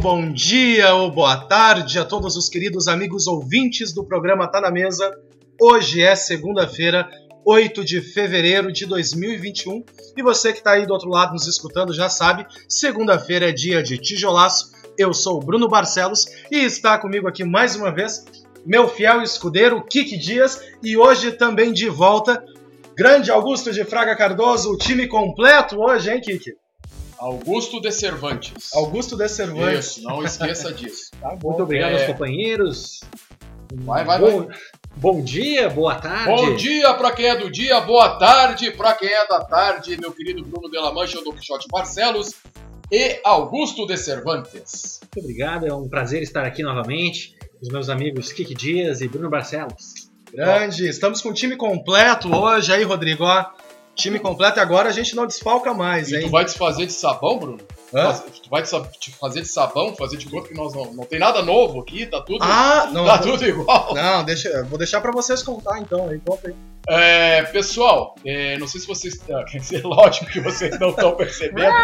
bom dia ou boa tarde a todos os queridos amigos ouvintes do programa Tá na Mesa. Hoje é segunda-feira, 8 de fevereiro de 2021 e você que está aí do outro lado nos escutando já sabe, segunda-feira é dia de tijolaço. Eu sou o Bruno Barcelos e está comigo aqui mais uma vez meu fiel escudeiro Kiki Dias e hoje também de volta grande Augusto de Fraga Cardoso, o time completo hoje, hein, Kiki? Augusto de Cervantes. Augusto de Cervantes. Isso, não esqueça disso. Tá Muito obrigado É. aos companheiros. Vai, vai, bom, vai. bom dia, boa tarde. Bom dia para quem é do dia, boa tarde para quem é da tarde, meu querido Bruno de la Mancha, do Quixote Barcelos e Augusto de Cervantes. Muito obrigado, é um prazer estar aqui novamente. Os meus amigos Kiki Dias e Bruno Barcelos. Grande, estamos com o time completo hoje aí, Rodrigo. Ó, time completo e agora a gente não desfalca mais, E hein? tu vai desfazer de sabão, Bruno? Hã? Tu vai te fazer de sabão, fazer de conta que nós não, não tem nada novo aqui, tá tudo, Ah, não. tá tudo igual. Não, deixa, vou deixar pra vocês contar então. Aí, conta aí. É, pessoal, é, não sei se vocês. Quer dizer, lógico que vocês não estão percebendo,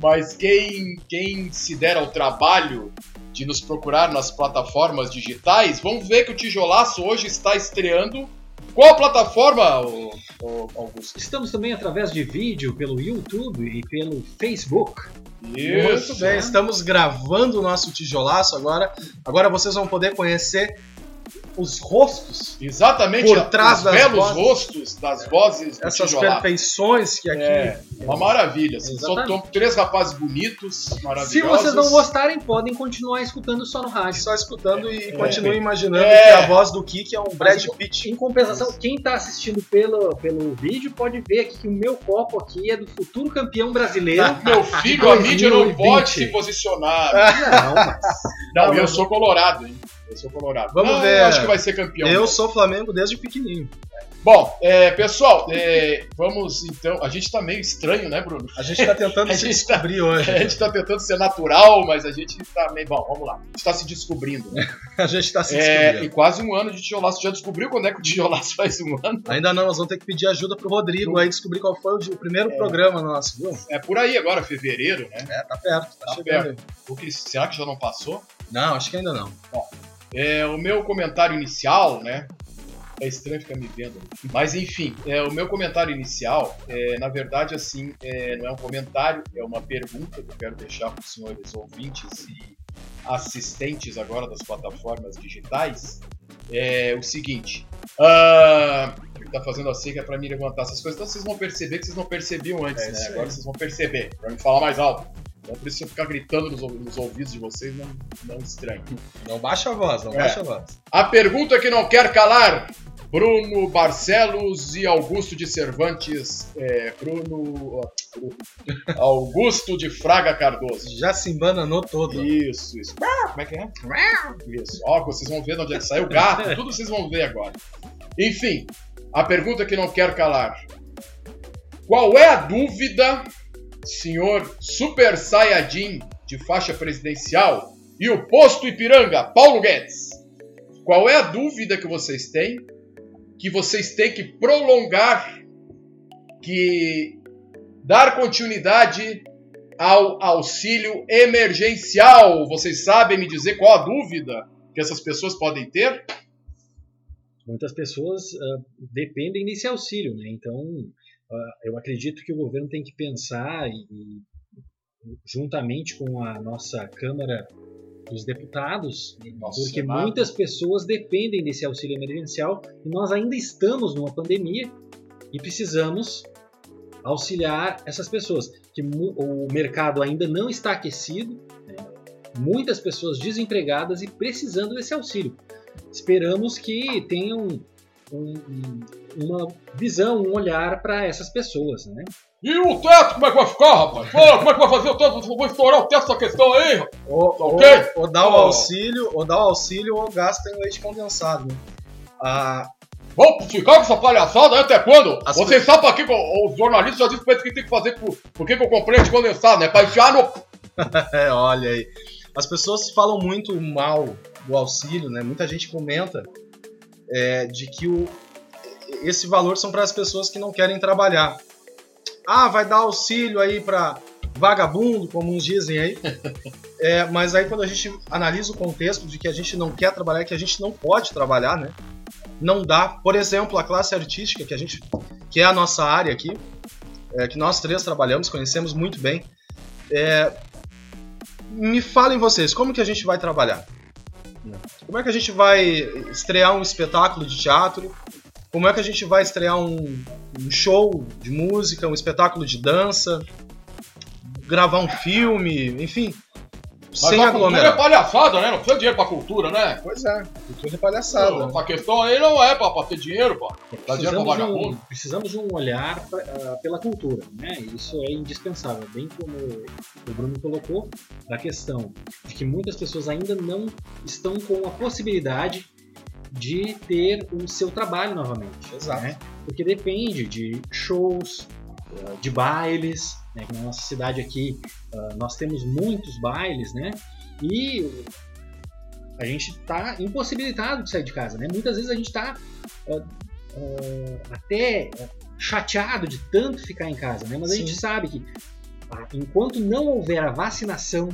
mas quem, quem se der ao trabalho de nos procurar nas plataformas digitais, vão ver que o Tijolaço hoje está estreando. Qual plataforma, Augusto? Estamos também através de vídeo pelo YouTube e pelo Facebook. Muito bem, estamos gravando o nosso tijolaço agora. Agora vocês vão poder conhecer os rostos, Exatamente Por trás os das belos vozes. rostos das vozes do essas Tijolaço. perfeições que aqui. É, uma maravilha. Assim, só Exatamente. tão três rapazes bonitos, maravilhosos. Se vocês não gostarem, podem continuar escutando só no rádio. Só escutando e É. continuem imaginando É. que a voz do Kiki é um Brad Pitt. Em compensação, quem está assistindo pelo, pelo vídeo pode ver aqui que o meu copo aqui é do futuro campeão brasileiro. Meu filho, a mídia não 2020. pode se posicionar. Não, mas Não, Não, eu mas- sou colorado, hein? Eu sou colorado. Vamos Não, ver. Eu acho que vai ser campeão. Eu sou Flamengo desde pequenininho. Bom, é, pessoal, é, vamos então. A gente tá meio estranho, né, Bruno? A gente tá tentando se tá- descobrir hoje. A gente tá tentando ser natural, mas a gente tá meio. Bom, vamos lá. A gente tá se descobrindo. Né? A gente tá se É, descobrindo. e quase um ano de tijolaço. Já descobriu quando é que o tijolaço faz um ano? Ainda não, nós vamos ter que pedir ajuda pro Rodrigo aí descobrir qual foi o, primeiro programa nosso, viu? É por aí agora, fevereiro, né? É, tá perto, tá, Tá chegando aí. O que, será que já não passou? Não, acho que ainda não. É, o meu comentário inicial, né? É estranho ficar me vendo. Mas enfim, é, o meu comentário inicial, é, na verdade, assim, é, não é um comentário, é uma pergunta que eu quero deixar para os senhores ouvintes e assistentes agora das plataformas digitais. É o seguinte. ah, ele tá fazendo assim que é para mim levantar essas coisas, então vocês vão perceber que vocês não percebiam antes, É né? Agora vocês vão perceber, para me falar mais alto. Então por isso eu ficar gritando nos, nos ouvidos de vocês, não, não estranhe. Não baixa a voz, não É. baixa a voz. A pergunta que não quer calar. Bruno Barcelos e Augusto de Cervantes. É, Bruno. Augusto de Fraga Cardoso. Já se embananou todo. Isso, isso. Como é que é? Isso. Ó, vocês vão ver de onde é que saiu o gato, tudo vocês vão ver agora. Enfim, a pergunta que não quer calar. Qual é a dúvida, senhor Super Saiyajin de faixa presidencial e o posto Ipiranga, Paulo Guedes? Qual é a dúvida que vocês têm que vocês têm que prolongar, que dar continuidade ao auxílio emergencial? Vocês sabem me dizer qual a dúvida que essas pessoas podem ter? muitas pessoas ah, dependem desse auxílio, né? Então, eu acredito que o governo tem que pensar e, juntamente com a nossa Câmara dos Deputados, Nosso porque Senado. muitas pessoas dependem desse auxílio emergencial e nós ainda estamos numa pandemia e precisamos auxiliar essas pessoas. Que o mercado ainda não está aquecido, né? muitas pessoas desempregadas e precisando desse auxílio. Esperamos que tenham um- um- uma visão, um olhar para essas pessoas, né? E o teto, como é que vai ficar, rapaz? Fala, como é que vai fazer o teto? Vou estourar o teto essa questão aí, rapaz. Ou, Tá ou- ok? ou dá o Ó. auxílio, ou dá o auxílio ou gasta em leite condensado. né? Ah, Vamos ficar com essa palhaçada até quando? As Vocês sabem pra que o- os jornalistas já dizem pra eles que tem que fazer por, por que que eu comprei leite condensado, né? Pra enfiar no... É, olha aí. As pessoas falam muito mal do auxílio, né? Muita gente comenta é, de que o, esse valor são para as pessoas que não querem trabalhar. Ah, vai dar auxílio aí para vagabundo, como uns dizem aí. É, mas aí quando a gente analisa o contexto de que a gente não quer trabalhar, que a gente não pode trabalhar, né? Não dá. Por exemplo, a classe artística, que a gente, que é a nossa área aqui, é, que nós três trabalhamos, conhecemos muito bem. É, me falem vocês, como que a gente vai trabalhar? Como é que a gente vai estrear um espetáculo de teatro? Como é que a gente vai estrear um, um show de música, um espetáculo de dança? Gravar um filme, enfim. Mas sem a cultura é aglomerar. palhaçada, né? Não precisa dinheiro pra cultura, né? Pois é, cultura é palhaçada. A questão aí não é pra, pra ter dinheiro, pô. Dá dinheiro pra Precisamos de, um, vagabundo. precisamos de um olhar pra- ah, pela cultura, né? Isso é indispensável, bem como o Bruno colocou, da questão de que muitas pessoas ainda não estão com a possibilidade de ter o seu trabalho novamente. Exato. né? Porque depende de shows, ah, de bailes, né? Na nossa cidade aqui ah, nós temos muitos bailes, né? E a gente está impossibilitado de sair de casa, né? Muitas vezes a gente está até ah, chateado de tanto ficar em casa, né? Mas a Sim. gente sabe que ah, enquanto não houver a vacinação,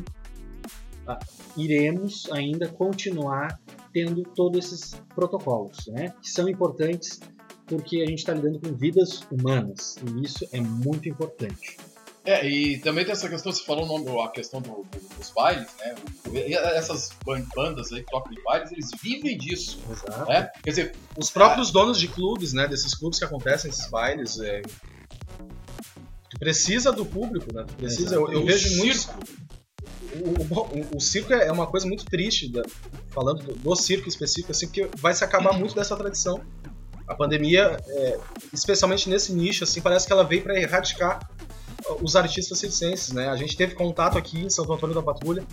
ah, iremos ainda continuar tendo todos esses protocolos, né? Que são importantes porque a gente está lidando com vidas humanas e isso é muito importante. É, e também tem essa questão, você falou nome, a questão do- do- dos bailes, né? Essas ban- bandas aí que tocam em bailes, eles vivem disso, Exato. né? Quer dizer, Os próprios donos de clubes, né? Desses clubes que acontecem esses bailes, é... tu precisa do público, né? Tu precisa. Eu, eu o vejo muito. O, o- o circo é uma coisa muito triste, da- falando do, do circo específico, assim, porque vai se acabar muito dessa tradição. A pandemia, é, especialmente nesse nicho, assim, parece que ela veio para erradicar os artistas circenses, né? A gente teve contato aqui em Santo Antônio da Patrulha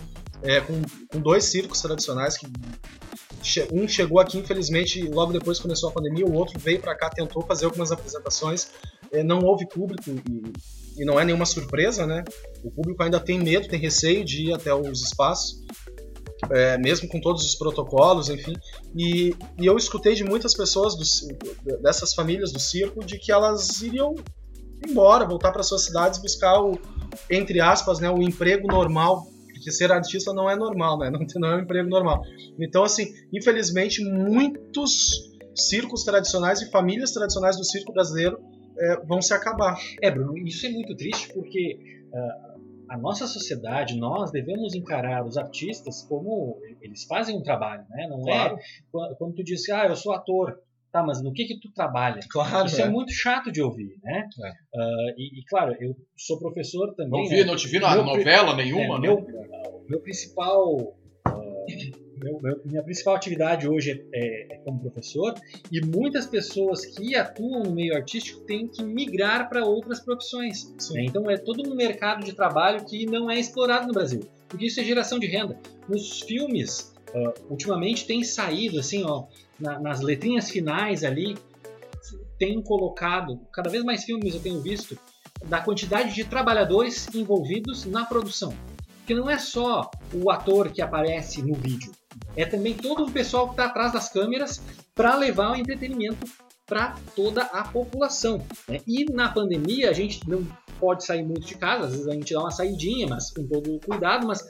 é, com, com dois circos tradicionais que che- um chegou aqui, infelizmente, logo depois começou a pandemia, o outro veio para cá, tentou fazer algumas apresentações, é, não houve público e, e não é nenhuma surpresa, né? O público ainda tem medo, tem receio de ir até os espaços, é, mesmo com todos os protocolos, enfim. E, e eu escutei de muitas pessoas do dessas famílias do circo de que elas iriam embora, voltar para suas cidades, buscar o, entre aspas, né, o emprego normal, porque ser artista não é normal, né? Não, não é um emprego normal. Então, assim, infelizmente, muitos circos tradicionais e famílias tradicionais do circo brasileiro é, vão se acabar. É, Bruno, isso é muito triste porque ah, a nossa sociedade, nós devemos encarar os artistas como eles fazem um trabalho, né? Não Claro. é quando, tu diz, ah, eu sou ator, tá, mas no que que tu trabalha? Claro, Isso é. é. muito chato de ouvir, né? É. Ah, e, e, claro, eu sou professor também. não né? vi, não te vi na Meu novela É, nenhuma, né? meu, meu principal. ah, meu- meu- minha principal atividade hoje é, é- é como professor e muitas pessoas que atuam no meio artístico têm que migrar para outras profissões. Né? Então é todo um mercado de trabalho que não é explorado no Brasil, porque isso é geração de renda. Nos filmes, ah, ultimamente tem saído assim, ó, na- nas letrinhas finais ali, tem colocado cada vez mais filmes eu tenho visto da quantidade de trabalhadores envolvidos na produção. Porque não é só o ator que aparece no vídeo, é também todo o pessoal que está atrás das câmeras para levar o entretenimento para toda a população. né? E na pandemia a gente não pode sair muito de casa, às vezes a gente dá uma saidinha, mas com todo o cuidado, mas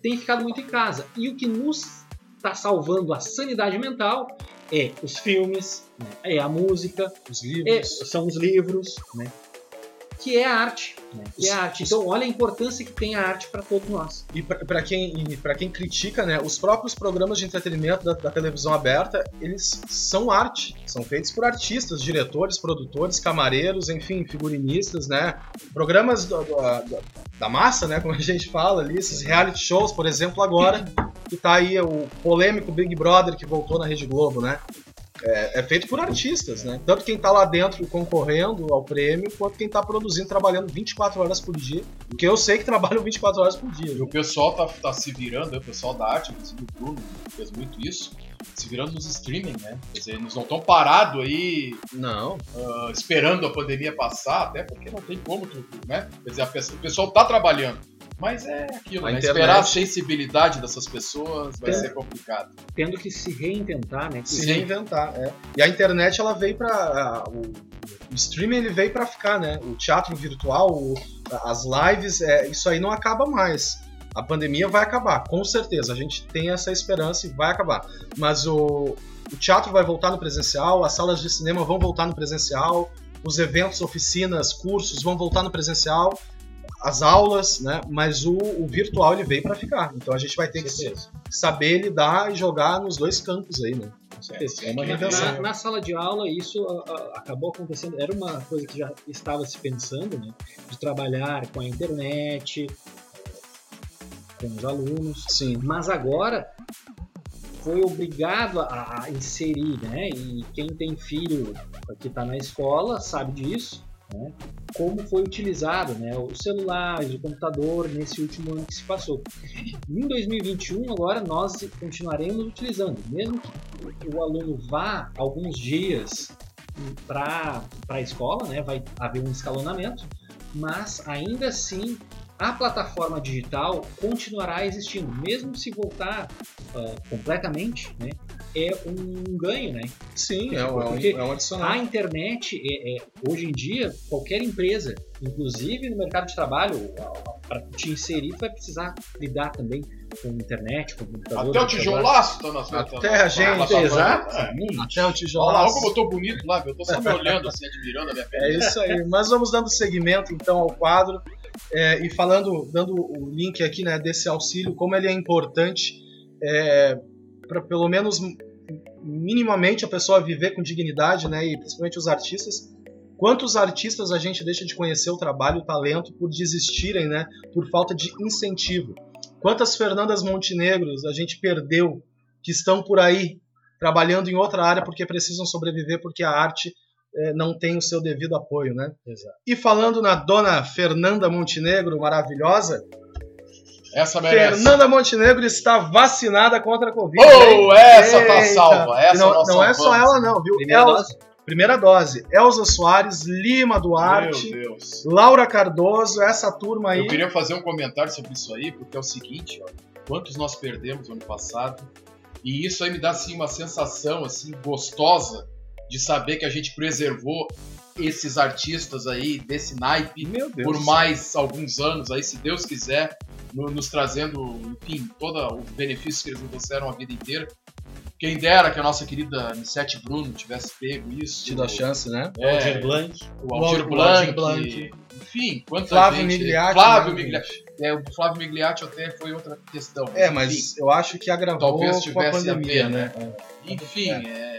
tem ficado muito em casa. E o que nos está salvando a sanidade mental é os filmes, né? é a música, Os é, livros. são os livros, né? Que é a arte, né? Que é a arte. Então, olha a importância que tem a arte para todos nós. E para quem, quem critica, né, os próprios programas de entretenimento da, da televisão aberta, eles são arte. São feitos por artistas, diretores, produtores, camareiros, enfim, figurinistas, né? Programas do- do- da, da massa, né, como a gente fala ali, esses reality shows, por exemplo, agora, que tá aí o polêmico Big Brother que voltou na Rede Globo, né? É, é feito por artistas, né? Tanto quem tá lá dentro concorrendo ao prêmio, quanto quem tá produzindo, trabalhando 24 horas por dia. Porque eu sei que trabalham 24 horas por dia. E o pessoal tá, tá se virando, né? o pessoal da arte, inclusive o Bruno fez muito isso, se virando nos streaming, né? Quer dizer, eles não estão parados aí Não, ah, esperando a pandemia passar, até porque não tem como, né? Quer dizer, pessoa- o pessoal tá trabalhando. Mas é aquilo, A né? internet- Esperar a sensibilidade dessas pessoas vai É. ser complicado. Tendo que se reinventar, né? se reinventar. é. E a internet ela veio para o, o streaming ele veio para ficar, né? O teatro virtual, o- as lives, é, isso aí não acaba mais. A pandemia vai acabar, com certeza. A gente tem essa esperança e vai acabar. Mas o, o teatro vai voltar no presencial, as salas de cinema vão voltar no presencial, os eventos, oficinas, cursos vão voltar no presencial, as aulas, né? Mas o, o virtual ele veio para ficar. Então a gente vai ter que saber lidar e jogar nos dois campos aí, né? É uma Na, reinvenção. na sala de aula, isso ah, ah, acabou acontecendo. Era uma coisa que já estava se pensando, né? De trabalhar com a internet, com os alunos. Sim. Mas agora foi obrigado a, inserir, né? E quem tem filho que está na escola sabe disso, né? Como foi utilizado, né? Os celulares, o computador nesse último ano que se passou. Em 2021, agora nós continuaremos utilizando, mesmo que o aluno vá alguns dias para a escola, né? Vai haver um escalonamento, mas ainda assim a plataforma digital continuará existindo, mesmo se voltar ah, completamente, né? É um ganho, né? Sim, é, um- é um, é um adicional. A internet, é, é- hoje em dia, qualquer empresa, inclusive no mercado de trabalho, para te inserir, tu vai precisar lidar também com internet, com computador. Até o tijolaço tá nas Até a gente, exato. É. Até o Olha lá, como eu tô bonito lá, eu tô só me olhando assim, admirando a minha pele. É isso aí. Mas vamos dando seguimento então ao quadro é, e falando, dando o link aqui né, desse auxílio, como ele é importante para pelo menos minimamente a pessoa viver com dignidade, né, e principalmente os artistas. Quantos artistas a gente deixa de conhecer o trabalho, o talento por desistirem, né, por falta de incentivo? Quantas Fernandas Montenegros a gente perdeu que estão por aí trabalhando em outra área porque precisam sobreviver porque a arte não tem o seu devido apoio, né? Exato. E falando na dona Fernanda Montenegro, maravilhosa, Essa merece. Fernanda Montenegro está vacinada contra a Covid. hein? Oh, essa tá Eita. salva. E Essa não, nós não é só ela não, viu? Primeira Elza- dose? primeira dose. Elza Soares, Lima Duarte, Meu Deus. Laura Cardoso, essa turma aí. Eu queria fazer um comentário sobre isso aí, porque é o seguinte, ó, quantos nós perdemos ano passado, e isso aí me dá assim uma sensação assim gostosa de saber que a gente preservou esses artistas aí desse naipe Meu Deus. por mais alguns anos aí, se Deus quiser, no- nos trazendo, enfim, todo o benefício que eles nos trouxeram a vida inteira. Quem dera que a nossa querida Anissete Bruno tivesse pego isso. Tido a chance, né? É, Aldir Blanc. o Aldir O Blanc, Aldir Blanc. Enfim, quanta Flávio gente. Migliatti. Flávio né, Migliatti. É, o Flávio Migliatti até foi outra questão. É, enfim, mas eu acho que agravou Talvez com a tivesse a pandemia, ver, né? Enfim, é, É.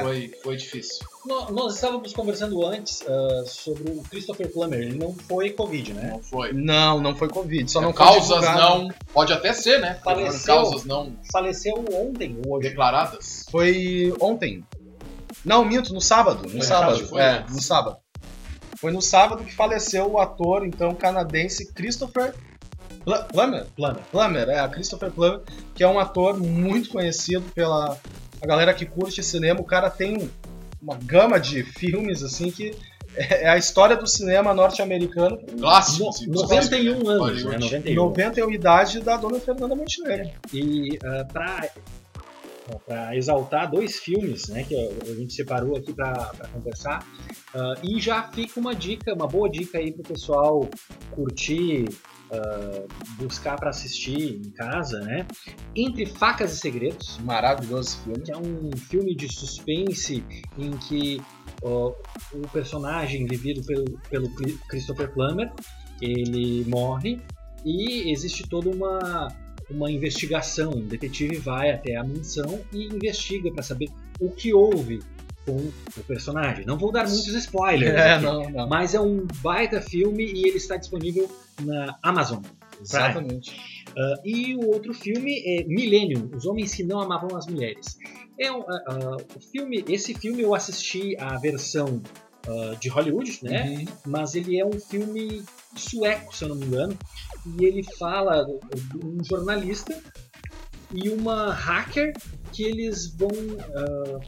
Foi, foi difícil. No- Nós estávamos conversando antes ah, sobre o Christopher Plummer. Ele não foi Covid, né? Não foi. Não, não foi Covid. Só não foi causas divulgado. não. Pode até ser, né? Faleceu. causas não Faleceu ontem, ou hoje. declaradas. Foi ontem. Não, minto, no sábado. No Foi, sábado. foi. É, no sábado. Foi no sábado que faleceu o ator, então, canadense Christopher Pl- Plummer. Plummer. Plummer, é, Christopher Plummer, que é um ator muito conhecido pela a galera que curte cinema. O cara tem uma gama de filmes, assim, que é a história do cinema norte-americano. Inclusive. 91 anos, né? Hollywood. 91. 91 idade da dona Fernanda Montenegro. E uh, para exaltar dois filmes né, que a gente separou aqui para conversar. ah, e já fica uma dica, uma boa dica aí para o pessoal curtir, ah, buscar para assistir em casa, né? Entre Facas e Segredos, Maravilhoso filme. que é um filme de suspense em que ó, o personagem vivido pelo, pelo Christopher Plummer ele morre e existe toda uma uma investigação. Um detetive vai até a mansão e investiga para saber o que houve com o personagem. Não vou dar muitos spoilers, É, aqui, não, não. mas é um baita filme e ele está disponível na Amazon. Exatamente. Ah, e o outro filme é Millennium, Os Homens que Não Amavam as Mulheres. É um, o filme, esse filme eu assisti a versão de Hollywood, né? Uhum. Mas ele é um filme sueco, se eu não me engano, e ele fala de um jornalista e uma hacker que eles vão ah,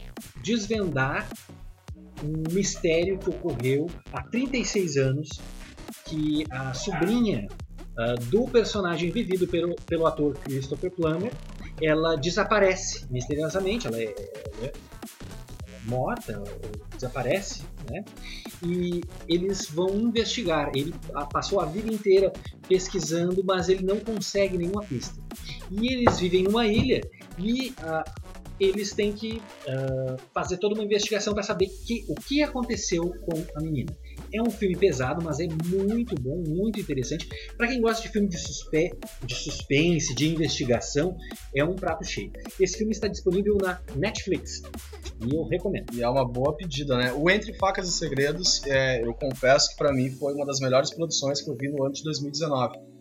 desvendar um mistério que ocorreu há 36 anos que a sobrinha uh, do personagem vivido pelo, pelo ator Christopher Plummer, ela desaparece misteriosamente, ela é, ela é morta, desaparece, né? E eles vão investigar. Ele passou a vida inteira pesquisando, mas ele não consegue nenhuma pista. E eles vivem numa ilha e uh, eles têm que uh, fazer toda uma investigação para saber que, o que aconteceu com a menina. É um filme pesado, mas é muito bom, muito interessante. Para quem gosta de filme de, suspe de suspense, de investigação, é um prato cheio. Esse filme está disponível na Netflix e eu recomendo. E é uma boa pedida, né? O Entre Facas e Segredos, é, eu confesso que para mim foi uma das melhores produções que eu vi no ano de 2019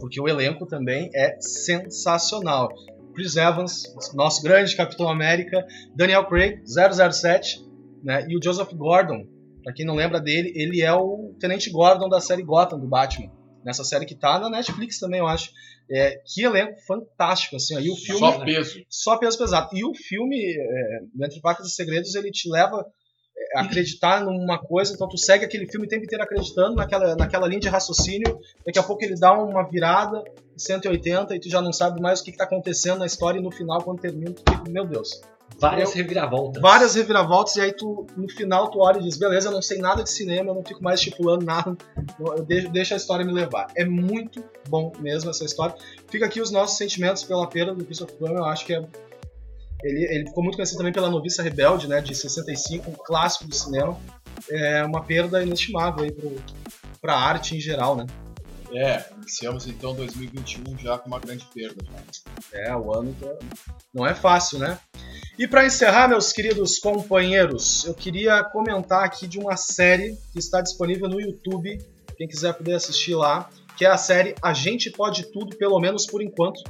porque o elenco também é sensacional. Chris Evans, nosso grande Capitão América, Daniel Craig, 007, né? E o Joseph Gordon, para quem não lembra dele, ele é o Tenente Gordon da série Gotham do Batman. Nessa série que tá na Netflix também, eu acho. É, que elenco fantástico, assim. Aí o filme, só peso. Só peso pesado. E o filme, é, Entre Facas e Segredos, ele te leva acreditar numa coisa, então tu segue aquele filme o tempo inteiro acreditando naquela, naquela linha de raciocínio, daqui a pouco ele dá uma virada 180 e tu já não sabe mais o que, está acontecendo na história e no final, quando termina, tu fica, meu Deus. Várias eu, reviravoltas. Várias reviravoltas, e aí tu, no final tu olha e diz, beleza, eu não sei nada de cinema, eu não fico mais estipulando nada, eu deixo, deixo a história me levar. É muito bom mesmo essa história. Fica aqui os nossos sentimentos pela perda do Christopher Plummer, eu acho que é ele, ele ficou muito conhecido também pela Noviça Rebelde, né, de 65, um clássico do cinema. É uma perda inestimável aí para a arte em geral, né? É, iniciamos então 2021 já com uma grande perda. É, o ano tá... não é fácil, né? E para encerrar, meus queridos companheiros, eu queria comentar aqui de uma série que está disponível no YouTube, quem quiser poder assistir lá, que é a série A Gente Pode Tudo, pelo menos por enquanto,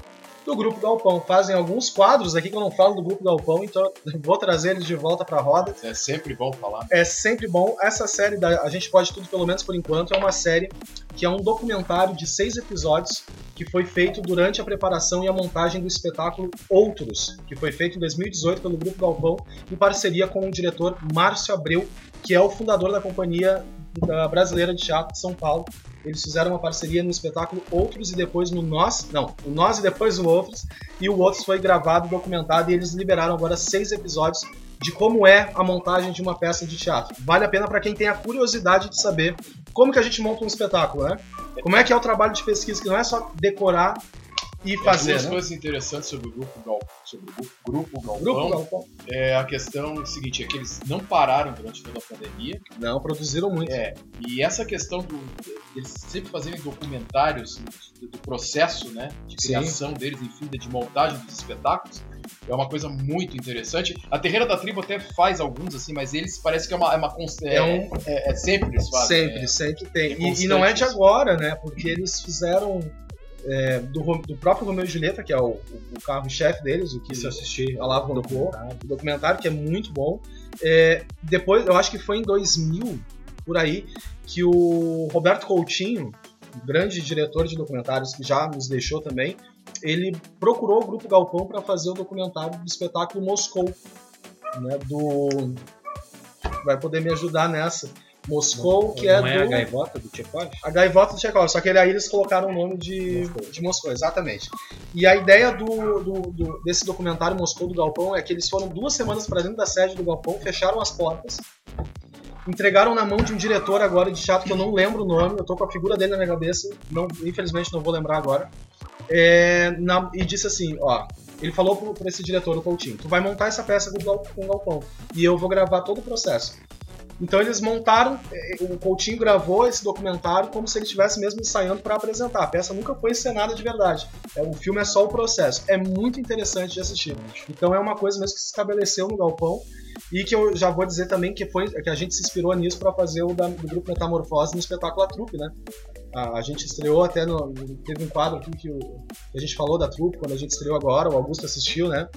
do Grupo Galpão. Fazem alguns quadros aqui que eu não falo do Grupo Galpão, então vou trazer eles de volta para a roda. É sempre bom falar. É sempre bom. Essa série, da, a gente pode tudo, pelo menos por enquanto, é uma série que é um documentário de seis episódios que foi feito durante a preparação e a montagem do espetáculo Outros, que foi feito em 2018 pelo Grupo Galpão, em parceria com o diretor Márcio Abreu, que é o fundador da Companhia Brasileira de Teatro de São Paulo, eles fizeram uma parceria no espetáculo Outros e depois no Nós, não, o Nós e depois o Outros, e o Outros foi gravado, documentado e eles liberaram agora seis episódios de como é a montagem de uma peça de teatro. Vale a pena para quem tem a curiosidade de saber como que a gente monta um espetáculo, né? Como é que é o trabalho de pesquisa, que não é só decorar e fazer. Duas né? coisas interessantes sobre o grupo Galpão, sobre o grupo Galpão, grupo Galpão. É a questão seguinte, é que eles não pararam durante toda a pandemia. Não, produziram muito. É. E essa questão do eles sempre fazerem documentários do, do processo, né, de criação Sim. deles, enfim, de montagem dos espetáculos, é uma coisa muito interessante. A Terreira da Tribo até faz alguns, assim, mas eles parece que é uma. É, uma, é, é, um, é, é sempre eles fazem. Sempre, é, sempre tem. E, e, não é de agora, né? Porque eles fizeram é, do, do, próprio Romeu e Julieta, que é o, o carro-chefe deles, o que se assistir a lá colocou, o documentário, que é muito bom. É, depois, eu acho que foi em 2000, por aí, que o Roberto Coutinho, grande diretor de documentários que já nos deixou também, ele procurou o Grupo Galpão para fazer o documentário do espetáculo Moscou, né, do vai poder me ajudar nessa Moscou, não, que é não é, do... a gaivota do Tchekov? A gaivota do Tchekov, só que aí eles colocaram o nome de Moscou, de Moscou exatamente. E a ideia do, do, do, desse documentário Moscou do Galpão é que eles foram duas semanas para dentro da sede do Galpão, fecharam as portas, entregaram na mão de um diretor agora de teatro que eu não lembro o nome, eu tô com a figura dele na minha cabeça, não, infelizmente não vou lembrar agora. É, na, e disse assim, ó, ele falou para esse diretor, o Coutinho, tu vai montar essa peça com o Galpão e eu vou gravar todo o processo. Então eles montaram, é, o Coutinho gravou esse documentário como se ele estivesse mesmo ensaiando para apresentar. A peça nunca foi encenada de verdade. É, o filme é só o processo. É muito interessante de assistir. Então é uma coisa mesmo que se estabeleceu no Galpão e que eu já vou dizer também que foi que a gente se inspirou nisso para fazer o da, do grupo Metamorfose no espetáculo A Trupe, né? A, a, gente estreou até no. Teve um quadro aqui que, o, que a gente falou da trupe quando a gente estreou agora, o Augusto assistiu, né?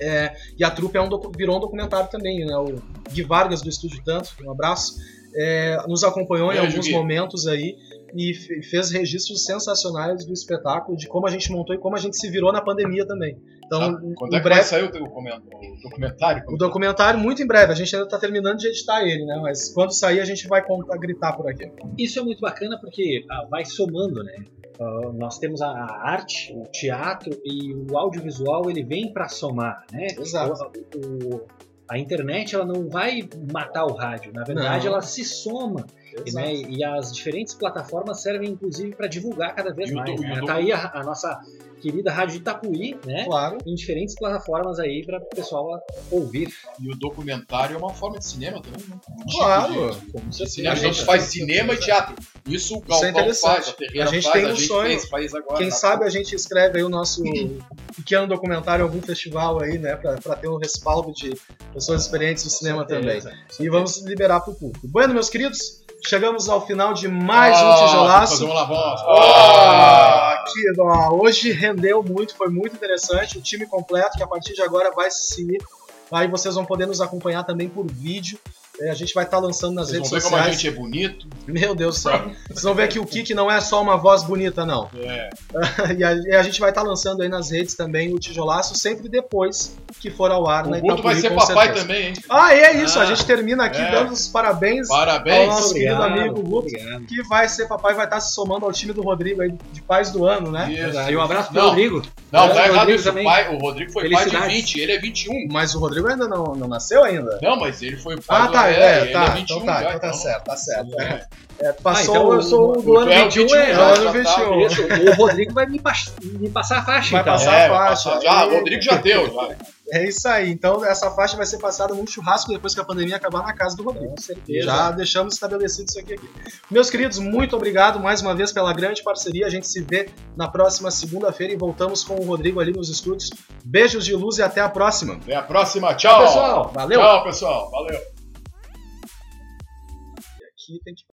É, e a trupe é um virou um documentário também, né? O Gui Vargas do Estúdio Tanto, um abraço, é, nos acompanhou em alguns momentos aí. E fe- fez registros sensacionais do espetáculo, de como a gente montou e como a gente se virou na pandemia também. Então, Sabe? Quando em é que vai sair o, teu comen- o documentário? o documentário muito em breve. A gente ainda está terminando de editar ele, né? Mas quando sair a gente vai contar, gritar por aqui. Isso é muito bacana porque ah, vai somando, né? Ah, nós temos a a arte, o teatro e o audiovisual, ele vem para somar, né? Exato. O- o- a internet ela não vai matar o rádio, na verdade Não. ela se soma, né? E as diferentes plataformas servem inclusive para divulgar cada vez E o mais. e o né? Tá aí a, a nossa querida rádio Itapuí, né? Claro. Em diferentes plataformas aí para o pessoal ouvir. E o documentário é uma forma de cinema também, né? Um tipo Claro. de- Com de cinema. faz e teatro. Isso o Isso é interessante. faz, a A gente faz, tem a um gente sonho. faz agora. Quem tá? sabe a gente escreve aí o nosso pequeno documentário em algum festival aí, né? Pra, pra ter um respaldo de pessoas experientes do cinema também. E vamos liberar pro público. Bueno, meus queridos, chegamos ao final de mais Ah, um que tijolaço. Fazer um lavão. Ah, que, ó, hoje rendeu muito, foi muito interessante. O time completo que a partir de agora vai se seguir. Aí vocês vão poder nos acompanhar também por vídeo. É, a gente vai estar lançando nas Vocês vão redes ver como a sociais. gente é bonito. Meu Deus do céu. Vocês vão ver que o Kik não é só uma voz bonita, não. É. E a, e a gente vai estar lançando aí nas redes também o tijolaço, sempre depois que for ao ar O Guto vai ser papai certeza. também, hein? Ah, e é isso. Ah, a gente termina aqui é. dando os parabéns Parabéns. Ao nosso querido amigo Guto. obrigado. que vai ser papai, vai estar se somando ao time do Rodrigo aí de pais do ano, né? Isso. E um abraço pro Não. Rodrigo. Não, É, tá errado isso. O, pai, o Rodrigo foi pai de Felicidades. 20, ele é 21. Mas o Rodrigo ainda não, não nasceu ainda. Não, mas ele foi o pai Ah, do tá, é, é, tá, é 21 então tá, já, então tá certo, tá certo. É. É, passou, Ah, então eu sou o do ano tu é o 21, 21, é, já, ano já tá. 21. Isso, o Rodrigo vai me, me passar a faixa, Vai então. passar. É, a faixa. passar- já, o Rodrigo já deu, já. É isso aí, então essa faixa vai ser passada num churrasco depois que a pandemia acabar na casa do Rodrigo. Com certeza. Já deixamos estabelecido isso aqui, aqui. Meus queridos, muito obrigado mais uma vez pela grande parceria. A gente se vê na próxima segunda-feira e voltamos com o Rodrigo ali nos estúdios. Beijos de luz e até a próxima. Até a próxima. Tchau. pessoal. Valeu! Tchau, pessoal. Valeu. Aqui tem que